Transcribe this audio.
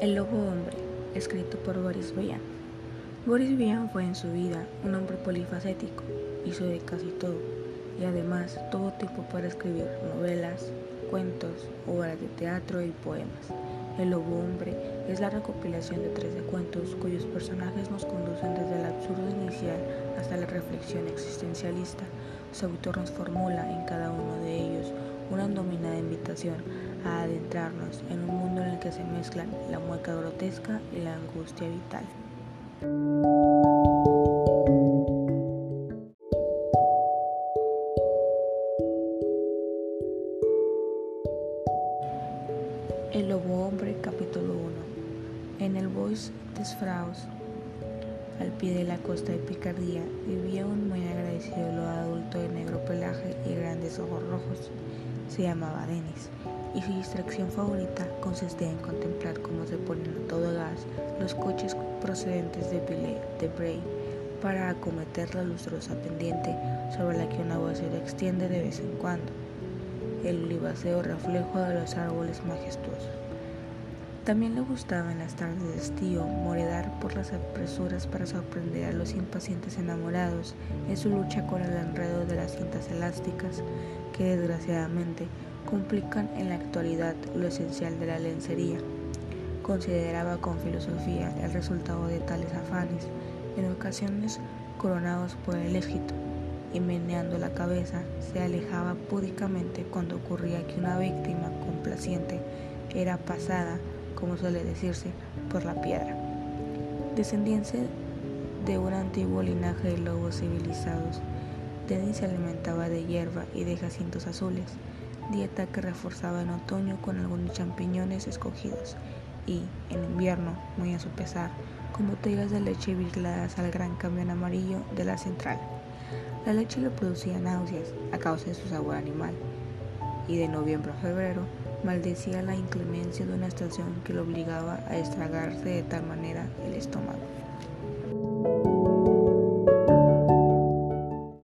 El Lobo Hombre, escrito por Boris Vian. Boris Vian fue en su vida un hombre polifacético, hizo de casi todo, y además tuvo tiempo para escribir novelas, cuentos, obras de teatro y poemas. El Lobo Hombre es la recopilación de 13 cuentos cuyos personajes nos conducen desde el absurdo inicial hasta la reflexión existencialista. Su autor nos formula en cada uno de ellos una dominada invitación a adentrarnos en un mundo en el que se mezclan la mueca grotesca y la angustia vital. El Lobo Hombre, capítulo 1. En el Bois des Fraus, al pie de la costa de Picardía, vivía un muy agradecido lobo adulto de negro pelaje y grandes ojos rojos. Se llamaba Denis y su distracción favorita consistía en contemplar cómo se ponen a todo gas los coches procedentes de de Bray para acometer la lustrosa pendiente sobre la que una se extiende de vez en cuando, el olivaceo reflejo de los árboles majestuosos. También le gustaba en las tardes de estío moredar por las apresuras para sorprender a los impacientes enamorados en su lucha con el enredo de las cintas elásticas que desgraciadamente complican en la actualidad lo esencial de la lencería. Consideraba con filosofía el resultado de tales afanes, en ocasiones coronados por el éxito, y meneando la cabeza se alejaba púdicamente cuando ocurría que una víctima complaciente era pasada como suele decirse, por la piedra. Descendiente de un antiguo linaje de lobos civilizados, Denis se alimentaba de hierba y de jacintos azules, dieta que reforzaba en otoño con algunos champiñones escogidos y, en invierno, muy a su pesar, con botellas de leche vigiladas al gran camión amarillo de la central. La leche le producía náuseas a causa de su sabor animal, y de noviembre a febrero maldecía la inclemencia de una estación que lo obligaba a estragarse de tal manera el estómago.